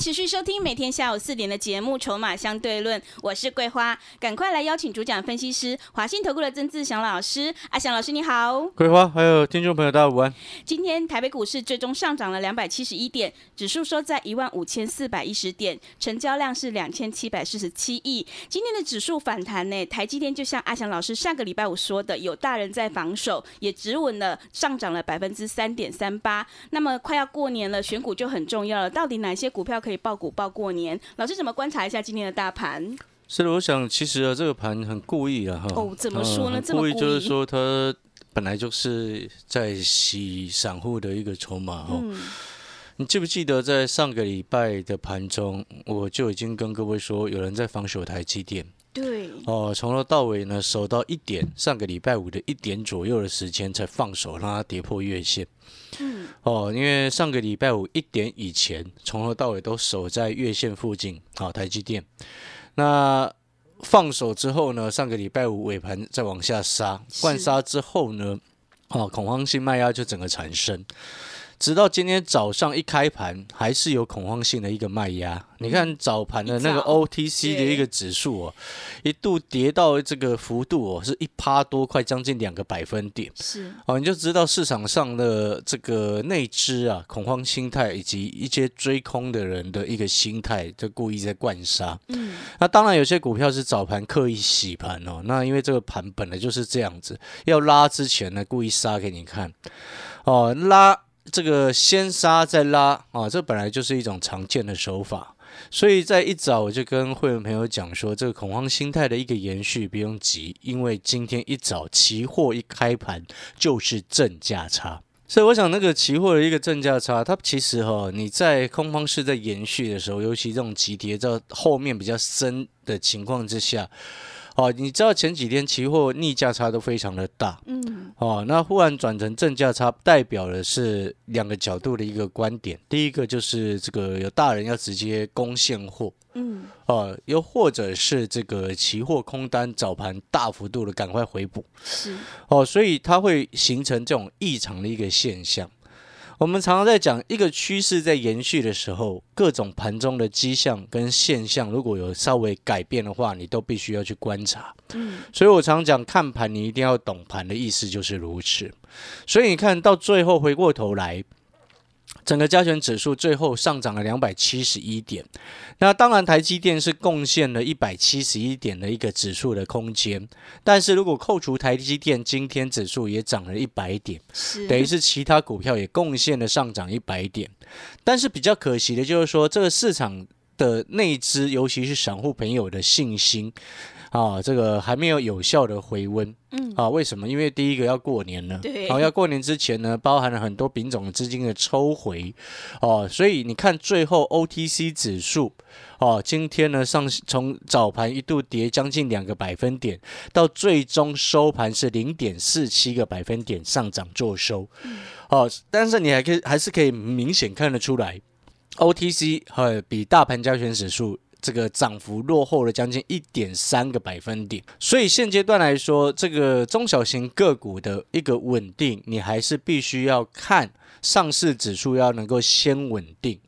持续收听每天下午四点的节目《筹码相对论》，我是桂花，赶快来邀请主讲分析师华信投顾的曾志祥老师。阿祥老师你好，桂花还有听众朋友大家午安。今天台北股市最终上涨了两百七十一点，指数收在一万五千四百一十点，成交量是两千七百四十七亿。今天的指数反弹呢，台积电就像阿祥老师上个礼拜五说的，有大人在防守，也止稳了，上涨了百分之三点三八。那么快要过年了，选股就很重要了，到底哪些股票可以报股报过年？老师怎么观察一下今天的大盘？是的，我想其实啊，这个盘很故意啊，哈。哦，怎么说呢？呃这么故意就是说，它本来就是在洗散户的一个筹码哈。嗯，你记不记得在上个礼拜的盘中，我就已经跟各位说，有人在防守台积电对，哦，从头到尾呢守到一点，上个礼拜五的一点左右的时间才放手，让它跌破月线。嗯，哦，因为上个礼拜五一点以前，从头到尾都守在月线附近，好、台积电。那放手之后呢，上个礼拜五尾盘再往下杀，是灌杀之后呢，哦，恐慌性卖压就整个产生。直到今天早上一开盘，还是有恐慌性的一个卖压。你看早盘的那个 OTC 的一个指数哦，一度跌到这个幅度哦，是一趴多，快将近两个百分点。是，哦，你就知道市场上的这个内资啊、恐慌心态以及一些追空的人的一个心态，就故意在灌杀。嗯，那当然，有些股票是早盘刻意洗盘哦。那因为这个盘本来就是这样子，要拉之前呢，故意杀给你看。哦，拉这个先杀再拉啊，这本来就是一种常见的手法。所以在一早我就跟会员朋友讲说，这个恐慌心态的一个延续不用急，因为今天一早期货一开盘就是正价差。所以我想，那个期货的一个正价差，它其实哈、你在空方是在延续的时候，尤其这种急跌到后面比较深的情况之下，哦，你知道前几天期货逆价差都非常的大，嗯，哦，那忽然转成正价差，代表的是两个角度的一个观点。第一个就是这个有大人要直接攻现货，嗯，哦，又或者是这个期货空单早盘大幅度的赶快回补，是，哦，所以它会形成这种异常的一个现象。我们常常在讲一个趋势在延续的时候，各种盘中的迹象跟现象，如果有稍微改变的话，你都必须要去观察。嗯，所以我常讲看盘，你一定要懂盘的意思就是如此。所以你看到最后回过头来，整个加权指数最后上涨了两百七十一点。那当然，台积电是贡献了一百七十一点的一个指数的空间。但是如果扣除台积电，今天指数也涨了一百点，等于是其他股票也贡献了上涨一百点。但是比较可惜的就是说，这个市场的内资，尤其是散户朋友的信心。啊，这个还没有有效的回温嗯，啊？为什么？因为第一个要过年了，对好、要过年之前呢，包含了很多品种的资金的抽回，哦，所以你看最后 OTC 指数，哦，今天呢上从早盘一度跌将近两个百分点，到最终收盘是零点四七个百分点上涨做收，哦，但是你还可以还是可以明显看得出来，OTC 呃比大盘加权指数。这个涨幅落后了将近一点三个百分点，所以现阶段来说，这个中小型个股的一个稳定，你还是必须要看上市指数要能够先稳定。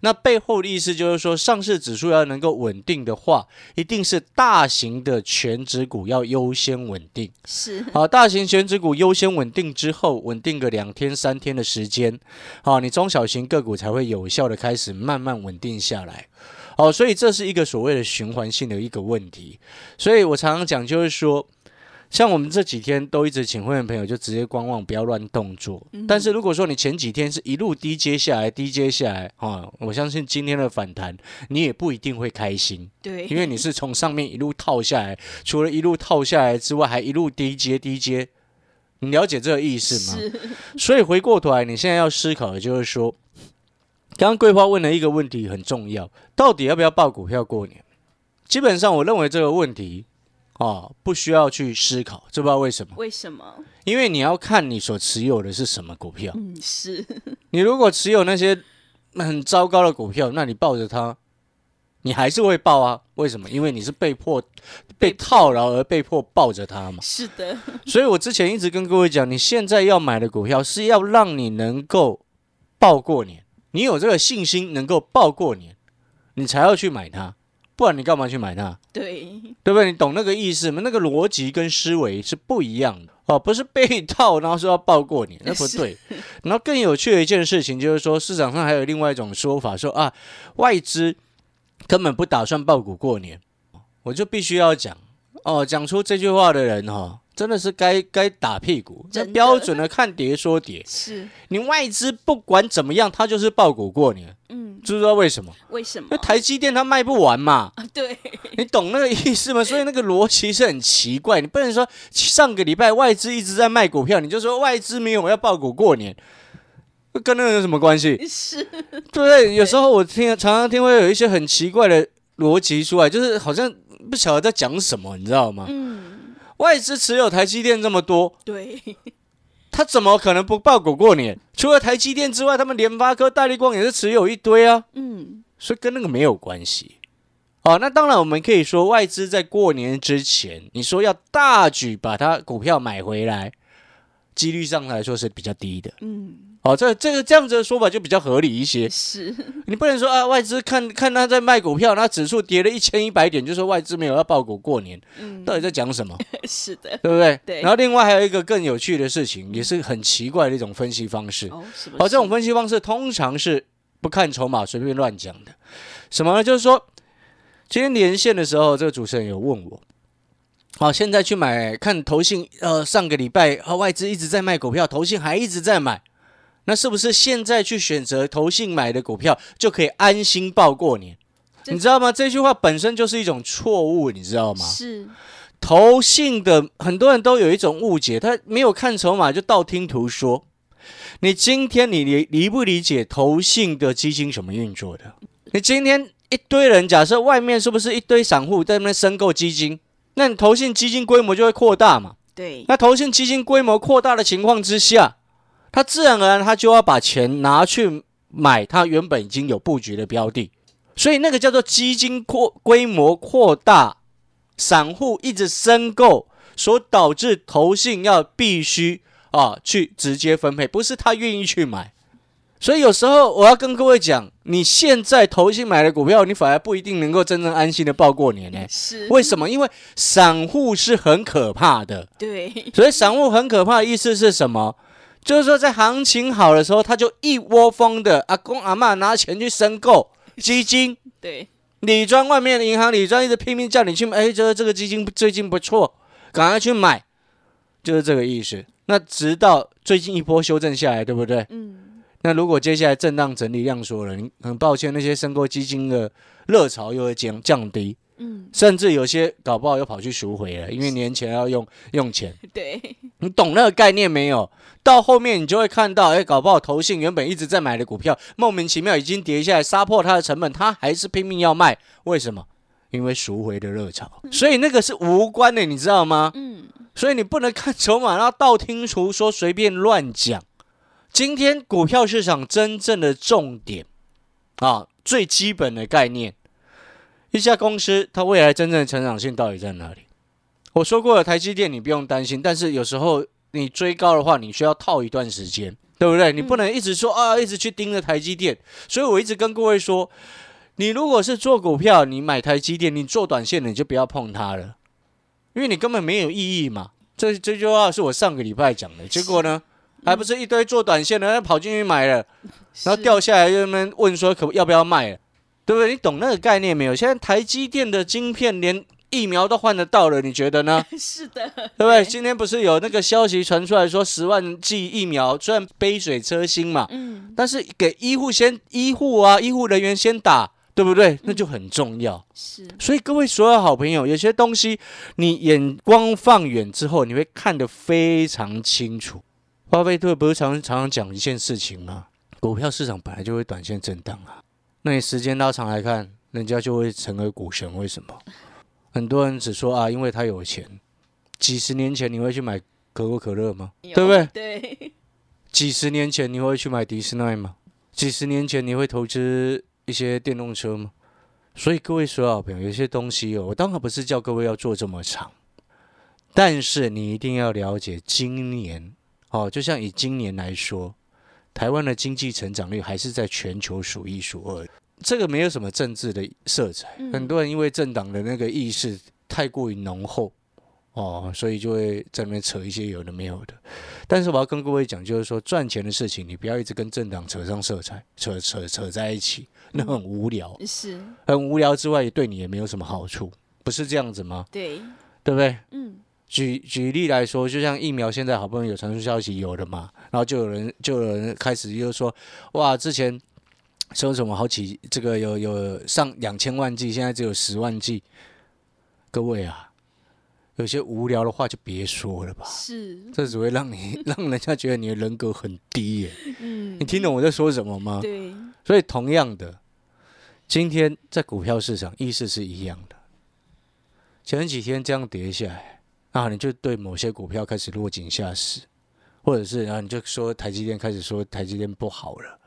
那背后的意思就是说，上市指数要能够稳定的话，一定是大型的全指股要优先稳定。是，好，大型全指股优先稳定之后，稳定个两天三天的时间，好，你中小型个股才会有效的开始慢慢稳定下来。好，所以这是一个所谓的循环性的一个问题。所以我常常讲，就是说，像我们这几天都一直请会员朋友就直接观望，不要乱动作。但是如果说你前几天是一路低接下来，低接下来，啊，我相信今天的反弹，你也不一定会开心。对，因为你是从上面一路套下来，除了一路套下来之外，还一路低阶低阶，你了解这个意思吗？所以回过头来，你现在要思考的就是说，刚刚桂花问了一个问题很重要，到底要不要报股票过年？基本上我认为这个问题啊，不需要去思考，知不知道为什么？为什么？因为你要看你所持有的是什么股票。嗯，是你如果持有那些很糟糕的股票，那你抱着它，你还是会抱啊？为什么？因为你是被迫被套牢而被迫抱着它嘛。是的，所以我之前一直跟各位讲，你现在要买的股票是要让你能够抱过年，你有这个信心能够抱过年，你才要去买它，不然你干嘛去买它？对，对不对？你懂那个意思吗？那个逻辑跟思维是不一样的哦，不是被套然后说要抱过年，那不对。然后更有趣的一件事情就是说，市场上还有另外一种说法，说啊，外资根本不打算报股过年，我就必须要讲哦，讲出这句话的人哈、哦，真的是该该打屁股，这标准的看跌说跌。是，你外资不管怎么样，它就是爆股过年，嗯，知不知道为什么？为什么因为？台积电它卖不完嘛。啊，对，你懂那个意思吗？所以那个逻辑是很奇怪，你不能说上个礼拜外资一直在卖股票，你就说外资没有要爆股过年，跟那个有什么关系？是，对不对？有时候我听常常听会有一些很奇怪的逻辑出来，就是好像不晓得在讲什么，你知道吗？嗯，外资持有台积电这么多，对，他怎么可能不爆股过年？除了台积电之外，他们联发科、大力光也是持有一堆啊。嗯，所以跟那个没有关系。哦，那当然，我们可以说外资在过年之前，你说要大举把它股票买回来，几率上来说是比较低的。嗯，哦，这这个这样子的说法就比较合理一些。是，你不能说啊，外资看看他在卖股票，那指数跌了一千一百点，就说外资没有要爆股过年，嗯，到底在讲什么？是的，对不对？对然后另外还有一个更有趣的事情，也是很奇怪的一种分析方式。哦，这种分析方式通常是不看筹码随便乱讲的。什么呢？就是说，今天连线的时候，这个主持人有问我，好，现在去买看投信，呃，上个礼拜呃外资一直在卖股票，投信还一直在买，那是不是现在去选择投信买的股票就可以安心报过年？你知道吗？这句话本身就是一种错误，你知道吗？是，投信的很多人都有一种误解，他没有看筹码就道听途说。你今天你理理不理解投信的基金怎么运作的？你今天一堆人，假设外面是不是一堆散户在那边申购基金？那你投信基金规模就会扩大嘛？对，那投信基金规模扩大的情况之下，它自然而然他就要把钱拿去买他原本已经有布局的标的，所以那个叫做基金扩规模扩大，散户一直申购，所导致投信要必须啊去直接分配，不是他愿意去买。所以有时候我要跟各位讲，你现在投信买的股票，你反而不一定能够真正安心的报过年呢、是，为什么？因为散户是很可怕的。对，所以散户很可怕的意思是什么？就是说在行情好的时候，他就一窝蜂的阿公阿嬷拿钱去申购 基金，对，理专外面的银行理专一直拼命叫你去买，哎，觉得这个基金最近不错，赶快去买，就是这个意思。那直到最近一波修正下来，对不对？嗯，那如果接下来震荡整理量缩了，你很抱歉，那些申购基金的热潮又会降降低，嗯，甚至有些搞不好又跑去赎回了，因为年前要用 用钱。对，你懂那个概念没有？到后面你就会看到，哎，搞不好投信原本一直在买的股票，莫名其妙已经跌下来，杀破它的成本，它还是拼命要卖，为什么？因为赎回的热潮，所以那个是无关的，你知道吗？嗯，所以你不能看筹码，然后道听途说，随便乱讲。今天股票市场真正的重点啊，最基本的概念，一家公司它未来真正的成长性到底在哪里？我说过了，台积电你不用担心，但是有时候你追高的话，你需要套一段时间，对不对？你不能一直说啊，一直去盯着台积电。所以我一直跟各位说，你如果是做股票，你买台积电，你做短线的，你就不要碰它了，因为你根本没有意义嘛。这这句话是我上个礼拜讲的，结果呢，还不是一堆做短线的，那跑进去买了，然后掉下来，就那边问说可要不要卖了，对不对？你懂那个概念没有？现在台积电的晶片连疫苗都换得到了，你觉得呢？是的，对不对？今天不是有那个消息传出来说十万剂疫苗，虽然杯水车薪嘛，嗯，但是给医护先医护啊，医护人员先打，对不对？那就很重要。是，所以各位所有好朋友，有些东西你眼光放远之后，你会看得非常清楚。巴菲特不是常常常讲一件事情吗？股票市场本来就会短线震荡啊。那你时间拉长来看，人家就会成为股神。为什么？很多人只说啊，因为他有钱。几十年前你会去买可口可乐吗？对不对？对，几十年前你会去买迪士尼吗？几十年前你会投资一些电动车吗？所以各位所有好朋友，有些东西哦，我当然不是叫各位要做这么长，但是你一定要了解，今年哦，就像以今年来说，台湾的经济成长率还是在全球数一数二。这个没有什么政治的色彩，很多人因为政党的那个意识太过于浓厚哦，所以就会在那边扯一些有的没有的。但是我要跟各位讲，就是说赚钱的事情，你不要一直跟政党扯上色彩，扯扯扯在一起，那很无聊。是，很无聊之外，对你也没有什么好处，不是这样子吗？对，对不对？嗯，举举例来说，就像疫苗现在好不容易有传出消息有了嘛，然后就有人就有人开始又说，哇，之前说什么好几这个有有上两千万剂，现在只有十万剂。各位啊，有些无聊的话就别说了吧，是，这只会让你让人家觉得你的人格很低耶。嗯你，听懂我在说什么吗？对，所以同样的，今天在股票市场意思是一样的。前几天这样跌下来，啊，你就对某些股票开始落井下石，或者是然后，你就说台积电开始说台积电不好了，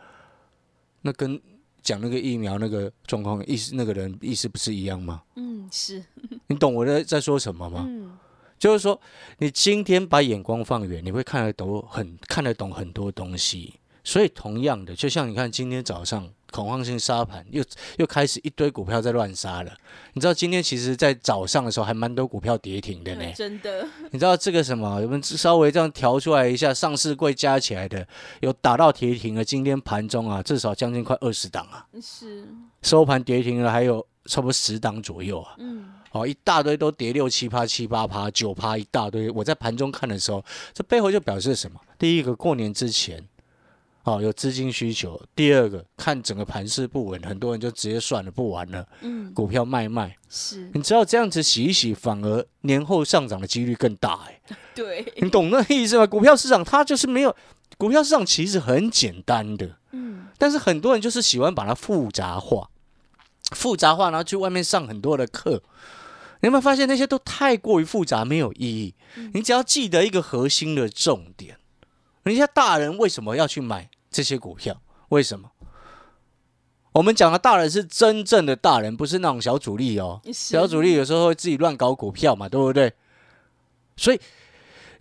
那跟讲那个疫苗那个状况意思，那个人意思不是一样吗？嗯，是，你懂我在在说什么吗？嗯，就是说，你今天把眼光放远，你会看得懂很看得懂很多东西。所以同样的，就像你看今天早上恐慌性杀盘，又又开始一堆股票在乱杀了。你知道今天其实，在早上的时候还蛮多股票跌停的呢。真的，你知道这个什么？我们稍微这样调出来一下，上市柜加起来的有打到跌停了。今天盘中啊，至少将近快二十档啊，是，收盘跌停了还有差不多十档左右啊。嗯，哦，一大堆都跌六七趴、七八趴、九趴，一大堆。我在盘中看的时候，这背后就表示什么？第一个，过年之前，哦，有资金需求；第二个，看整个盘势不稳，很多人就直接算了，不玩了，嗯，股票卖卖。是，你知道这样子洗一洗，反而年后上涨的几率更大哎、对，你懂那意思吗？股票市场它就是没有，股票市场其实很简单的，嗯，但是很多人就是喜欢把它复杂化，复杂化，然后去外面上很多的课。你有没有发现那些都太过于复杂，没有意义？你只要记得一个核心的重点：人家大人为什么要去买这些股票？为什么？我们讲的大人是真正的大人，不是那种小主力哦。小主力有时候会自己乱搞股票嘛，对不对？所以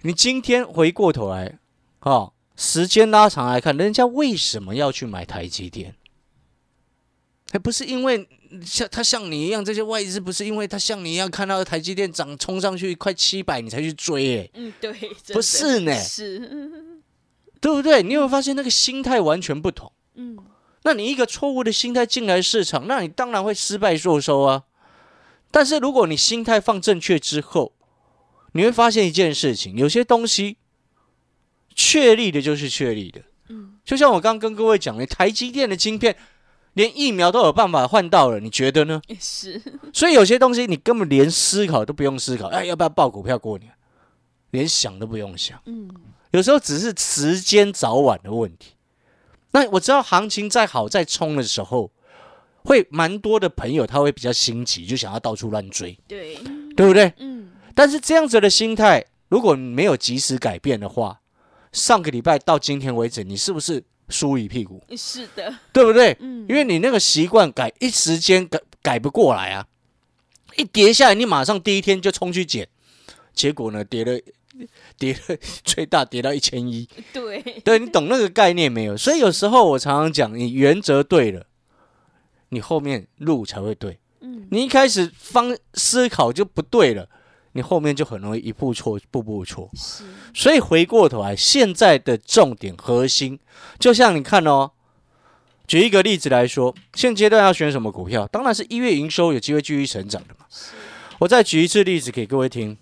你今天回过头来，哦，时间拉长来看，人家为什么要去买台积电？还不是因为像他像你一样，这些外资不是因为他像你一样看到台积电涨冲上去快七百，你才去追、欸，嗯，对，不是呢是，对不对？你有没有发现那个心态完全不同？嗯，那你一个错误的心态进来市场，那你当然会失败收收啊。但是如果你心态放正确之后，你会发现一件事情：有些东西确立的就是确立的。嗯，就像我刚刚跟各位讲的，台积电的晶片连疫苗都有办法换到了，你觉得呢？也是，所以有些东西你根本连思考都不用思考，哎，要不要报股票过年？连想都不用想。嗯，有时候只是时间早晚的问题。那我知道行情再好再冲的时候，会蛮多的朋友他会比较心急，就想要到处乱追，对，对不对？嗯，但是这样子的心态，如果你没有及时改变的话，上个礼拜到今天为止，你是不是输一屁股？是的，对不对？嗯，因为你那个习惯改一时间改改不过来啊，一跌下来，你马上第一天就冲去捡，结果呢，跌了跌了 最大跌到一千一，对，对你懂那个概念没有？所以有时候我常常讲，你原则对了，你后面路才会对。嗯，你一开始方思考就不对了，你后面就很容易一步错，步步错。是，所以回过头来，现在的重点核心，就像你看哦，举一个例子来说，现阶段要选什么股票？当然是一月营收有机会继续成长的嘛。我再举一次例子给各位听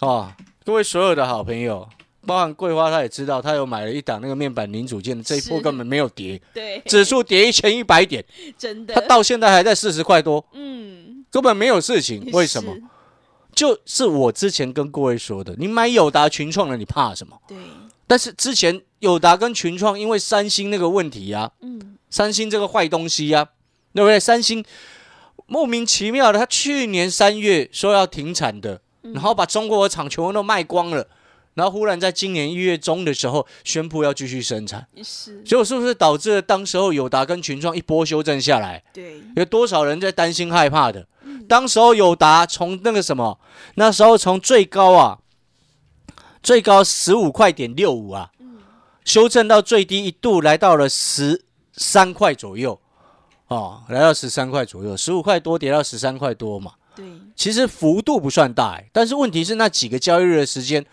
啊，各位所有的好朋友，包含桂花，他也知道，他有买了一档那个面板零组件的，这一波根本没有跌，对，指数跌一千一百点，真的他，到现在还在四十块多，嗯，根本没有事情。为什么？？就是我之前跟各位说的，你买友达、群创的，你怕什么？对，但是之前友达跟群创因为三星那个问题呀、嗯，三星这个坏东西呀、对不对？三星莫名其妙的，他去年三月说要停产的，然后把中国的厂全部都卖光了，然后忽然在今年一月中的时候宣布要继续生产，是，结果是不是导致了当时候友达跟群创一波修正下来？对，有多少人在担心害怕的？当时候友达从那个什么，那时候从最高啊，最高十五块点六五啊，修正到最低一度来到了十三块左右，哦，来到十三块左右，十五块多跌到十三块多嘛。对，其实幅度不算大、欸，但是问题是那几个交易日的时间，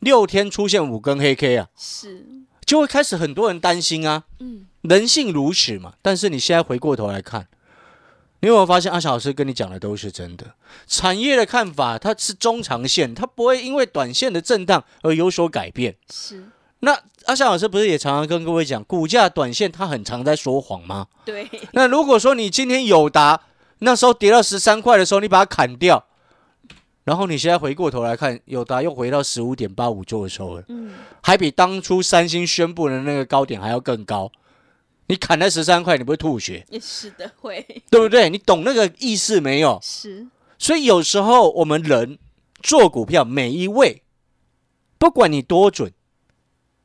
六天出现五根黑 K 啊，是，就会开始很多人担心啊。嗯，人性如此嘛。但是你现在回过头来看，你有没有发现阿翔老师跟你讲的都是真的？产业的看法它是中长线，它不会因为短线的震荡而有所改变。是，那阿翔老师不是也常常跟各位讲，股价短线它很常在说谎吗？对，那如果说你今天友达那时候跌到十三块的时候，你把它砍掉，然后你现在回过头来看，友达又回到十五点八五做收了，嗯，还比当初三星宣布的那个高点还要更高。你砍在十三块，你不会吐血，也是的，会，对不对？你懂那个意思没有？是，所以有时候我们人做股票，每一位，不管你多准，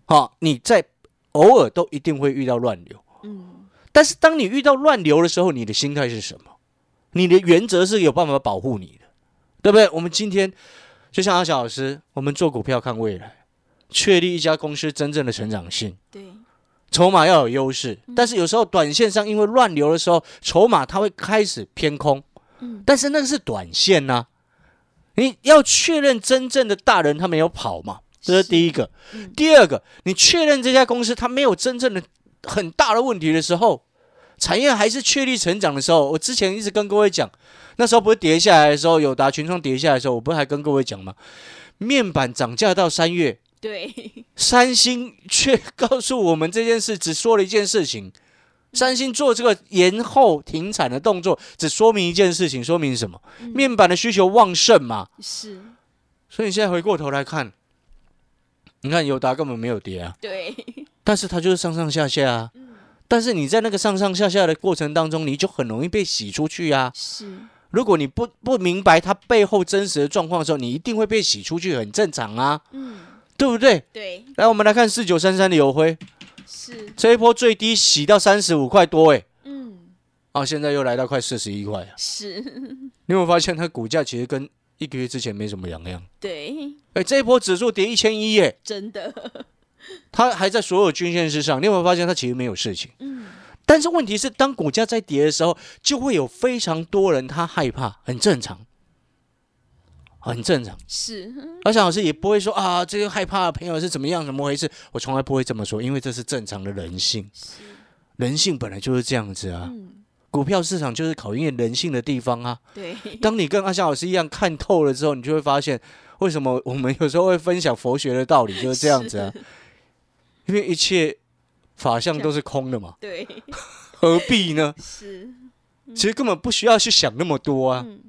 好、你在偶尔都一定会遇到乱流。嗯，但是当你遇到乱流的时候，你的心态是什么？你的原则是有办法保护你的，对不对？我们今天就像阿小老师，我们做股票看未来，确立一家公司真正的成长性，对，筹码要有优势。但是有时候短线上因为乱流的时候，筹码它会开始偏空，嗯，但是那个是短线呐、你要确认真正的大人他没有跑嘛，这是第一个。嗯第二个，你确认这家公司它没有真正的很大的问题的时候，产业还是确立成长的时候，我之前一直跟各位讲，那时候不是跌下来的时候，友达群创跌下来的时候，我不是还跟各位讲吗？面板涨价到三月，对，三星却告诉我们这件事，只说了一件事情。三星做这个延后停产的动作，只说明一件事情，说明什么？面板的需求旺盛嘛。是，所以你现在回过头来看，你看友达根本没有跌啊，对，但是它就是上上下下啊。但是你在那个上上下下的过程当中，你就很容易被洗出去啊。是，如果你不不明白它背后真实的状况的时候，你一定会被洗出去，很正常啊，嗯，对不对？对，来，我们来看四九三三的油灰，是，这一波最低洗到三十五块多，哎，嗯，啊，现在又来到快四十一块啊。是，你有没有发现它股价其实跟一个月之前没什么两样？对，哎，这一波指数跌一千一，哎，真的，它还在所有均线之上。你有没有发现它其实没有事情？嗯，但是问题是，当股价在跌的时候，就会有非常多人他害怕，很正常，很正常。是，而且老师也不会说啊，这个害怕的朋友是怎么样，怎么回事？我从来不会这么说，因为这是正常的人性，是，人性本来就是这样子啊。嗯，股票市场就是考验人性的地方啊。对，当你跟阿夏老师一样看透了之后，你就会发现，为什么我们有时候会分享佛学的道理，就是这样子啊。因为一切法相都是空的嘛，对，何必呢？是，其实根本不需要去想那么多啊。嗯，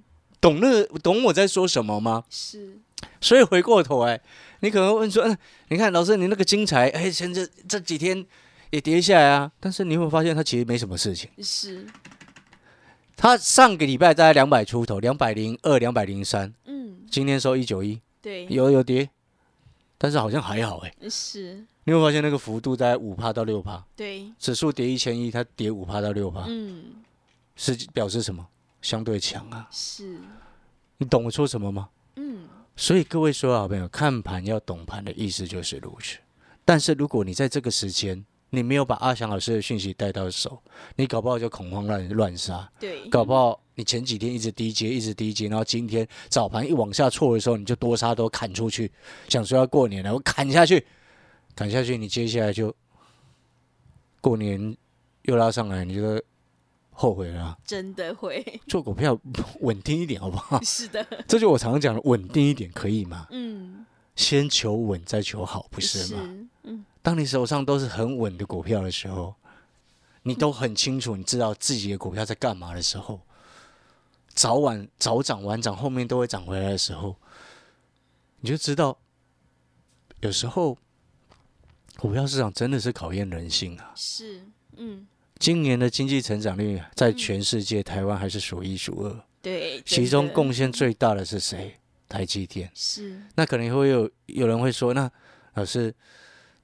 懂那懂我在说什么吗？是，所以回过头来，你可能会问说，嗯，你看老师，你那个精彩，哎，前这这几天也跌下来啊，但是你有没有发现它其实没什么事情？是，它上个礼拜大概两百出头，两百零二、两百零三，嗯，今天收一九一，对，有有跌，但是好像还好哎。是，你有没有发现那个幅度在五帕到六帕，对，指数跌一千一，它跌五帕到六帕，嗯，是表示什么？相对强啊，是，你懂我说什么吗？嗯，所以各位所有好朋友，看盘要懂盘的意思就是如此。但是如果你在这个时间，你没有把阿翔老师的讯息带到手，你搞不好就恐慌乱乱杀，对，搞不好你前几天一直低接，一直低接，然后今天早盘一往下挫的时候，你就多杀多砍出去，想说要过年了，我砍下去，砍下去，你接下来就过年又拉上来，你就后悔了啊。真的会，做股票 稳定一点好不好？是的，这就我常常讲的，稳定一点可以吗？嗯，先求稳再求好，不是吗？嗯，当你手上都是很稳的股票的时候，你都很清楚，你知道自己的股票在干嘛的时候，早晚早涨晚涨，后面都会涨回来的时候，你就知道，有时候股票市场真的是考验人性啊。是，嗯，今年的经济成长率在全世界，台湾还是数一数二。对，其中贡献最大的是谁？台积电。是那可能会有有人会说，那老师，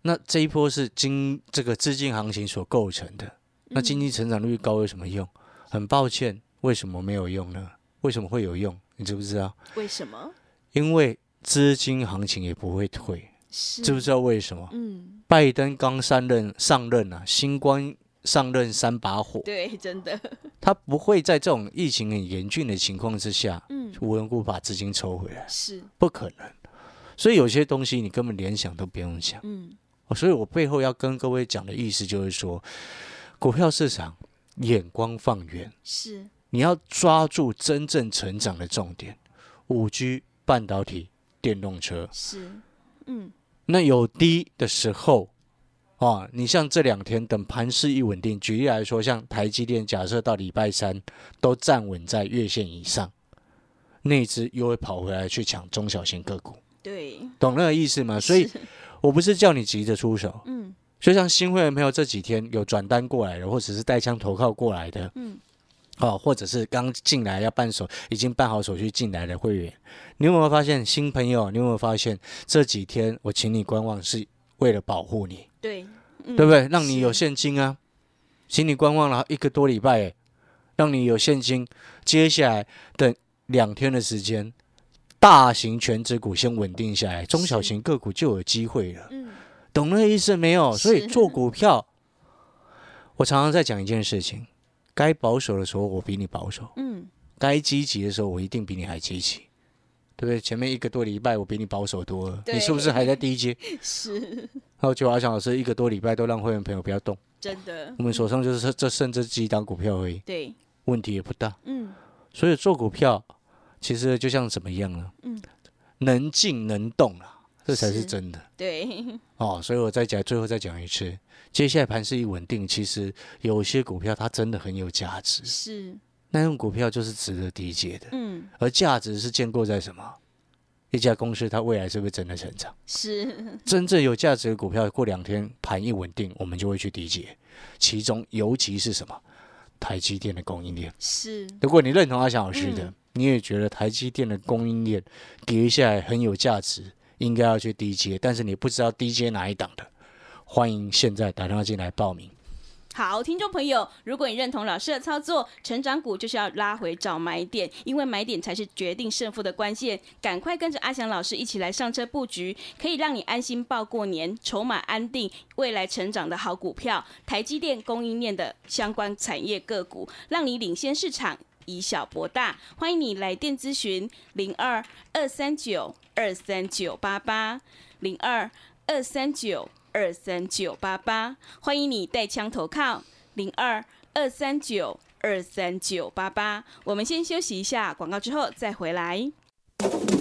那这一波是经这个资金行情所构成的，那经济成长率高有什么用？很抱歉，为什么没有用呢？为什么会有用？你知不知道？为什么？因为资金行情也不会退，知不知道为什么？嗯，拜登刚上任上任啊，新官上任三把火，对，真的，他不会在这种疫情很严峻的情况之下，嗯，无缘无故把资金抽回来，是，不可能。所以有些东西你根本连想都不用想。嗯，哦所以我背后要跟各位讲的意思就是说，股票市场眼光放远，是，你要抓住真正成长的重点，五 G、半导体、电动车。是，嗯，那有低的时候，啊，你像这两天等盘势一稳定，举例来说，像台积电，假设到礼拜三都站稳在月线以上，那只又会跑回来去抢中小型个股，对，懂那个意思吗？所以我不是叫你急着出手，嗯，就像新会员朋友这几天有转单过来的，或者是带枪投靠过来的，嗯，哦，或者是刚进来要办手，已经办好手续进来的会员，你有没有发现新朋友？你有没有发现这几天我请你观望是为了保护你，对，嗯对不对？让你有现金啊，请你观望了一个多礼拜，哎，让你有现金，接下来等两天的时间。大型全指股先稳定下来，中小型个股就有机会了。嗯，懂那个意思没有？所以做股 票，我常常在讲一件事情：该保守的时候我比你保守，嗯，该积极的时候我一定比你还积极，对不对？前面一个多礼拜我比你保守多了，你是不是还在低阶？是。然后就阿强老师一个多礼拜都让会员朋友不要动，真的。我，们手上就是这剩这几档股票而已，对，问题也不大。嗯，所以做股票其实就像怎么样呢？嗯，能静能动啊，这才是是真的。对，哦，所以我再讲，最后再讲一次，接下来盘势一稳定，其实有些股票它真的很有价值，是，那种股票就是值得低接的，嗯，而价值是建构在什么？一家公司它未来是不是真的成长？是，真正有价值的股票，过两天盘一稳定，我们就会去低接。其中尤其是什么？台积电的供应链。是，如果你认同阿翔老师的，嗯你也觉得台积电的供应链跌下来很有价值，应该要去低接，但是你不知道低接哪一档的，欢迎现在打电话进来报名。好，听众朋友，如果你认同老师的操作，成长股就是要拉回找买点，因为买点才是决定胜负的关键。赶快跟着阿翔老师一起来上车布局，可以让你安心报过年，筹码安定，未来成长的好股票，台积电供应链的相关产业个股，让你领先市场。以小博大，欢迎你来电咨询零二二三九二三九八八零二二三九二三九八八，欢迎你带枪投靠零二二三九二三九八八。我们先休息一下广告，之后再回来。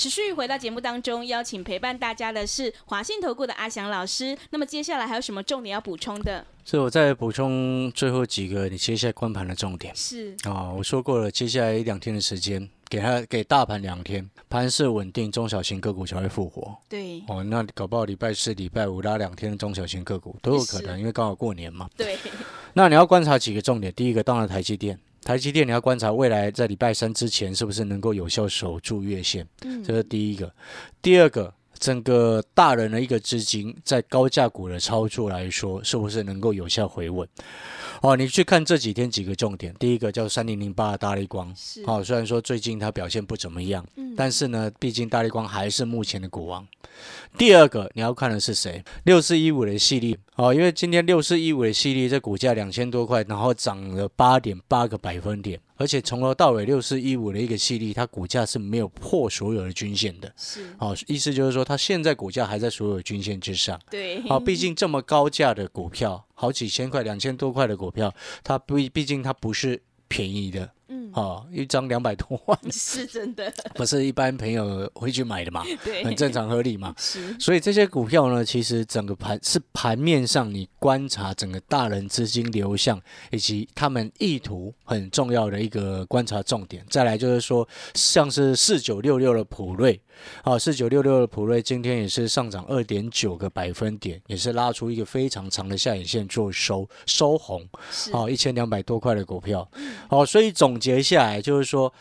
持续回到节目当中，邀请陪伴大家的是华信投顾的阿翔老师。那么接下来还有什么重点要补充的？所以我再补充最后几个你接下来观盘的重点是哦，我说过了，接下来一两天的时间，给他给大盘两天，盘势稳定，中小型个股才会复活。对哦，那搞不好礼拜四、礼拜五拉两天的中小型个股都有可能，因为刚好过年嘛。对，那你要观察几个重点，第一个当然台积电，台积电你要观察未来在礼拜三之前是不是能够有效守住月线，嗯这是第一个。第二个，整个大人的一个资金在高价股的操作来说，是不是能够有效回稳？哦，你去看这几天几个重点，第一个叫三零零八的大力光，是哦，虽然说最近它表现不怎么样，嗯但是呢，毕竟大力光还是目前的股王。第二个你要看的是谁？六四一五的系列哦，因为今天六四一五的系列这股价两千多块，然后涨了八点八个百分点，而且从头到尾六四一五的一个系列，它股价是没有破所有的均线的。是，哦，意思就是说它现在股价还在所有均线之上。对，好，毕竟这么高价的股票，好几千块、两千多块的股票，它毕毕竟它不是便宜的。嗯，哦，一张两百多万，是真的，不是一般朋友会去买的嘛，对，很正常合理嘛。是，所以这些股票呢，其实整个盘是盘面上你观察整个大人资金流向以及他们意图很重要的一个观察重点。再来就是说，像是四九六六的普瑞，啊，四九六六的普瑞今天也是上涨二点九个百分点，也是拉出一个非常长的下影线做收收红，是，哦，一千两百多块的股票，哦，所以总结下来就是说，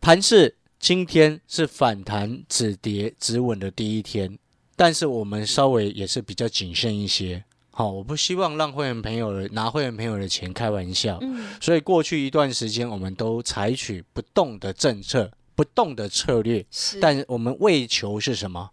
盘市今天是反弹止跌止稳的第一天，但是我们稍微也是比较谨慎一些。好、我不希望让会员朋友拿会员朋友的钱开玩笑，嗯，所以过去一段时间我们都采取不动的政策、不动的策略，是，但我们为求是什么？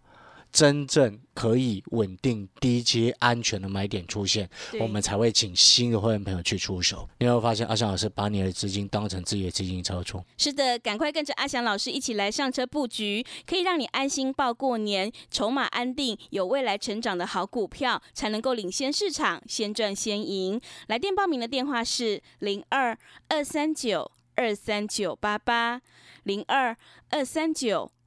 真正可以稳定、低阶、安全的买点出现，我们才会请新的会员朋友去出手。你会发现，阿翔老师把你的资金当成自己的资金操作。是的，赶快跟着阿翔老师一起来上车布局，可以让你安心报过年，筹码安定，有未来成长的好股票，才能够领先市场，先赚先赢。来电报名的电话是零二二三九二三九八八零二二三九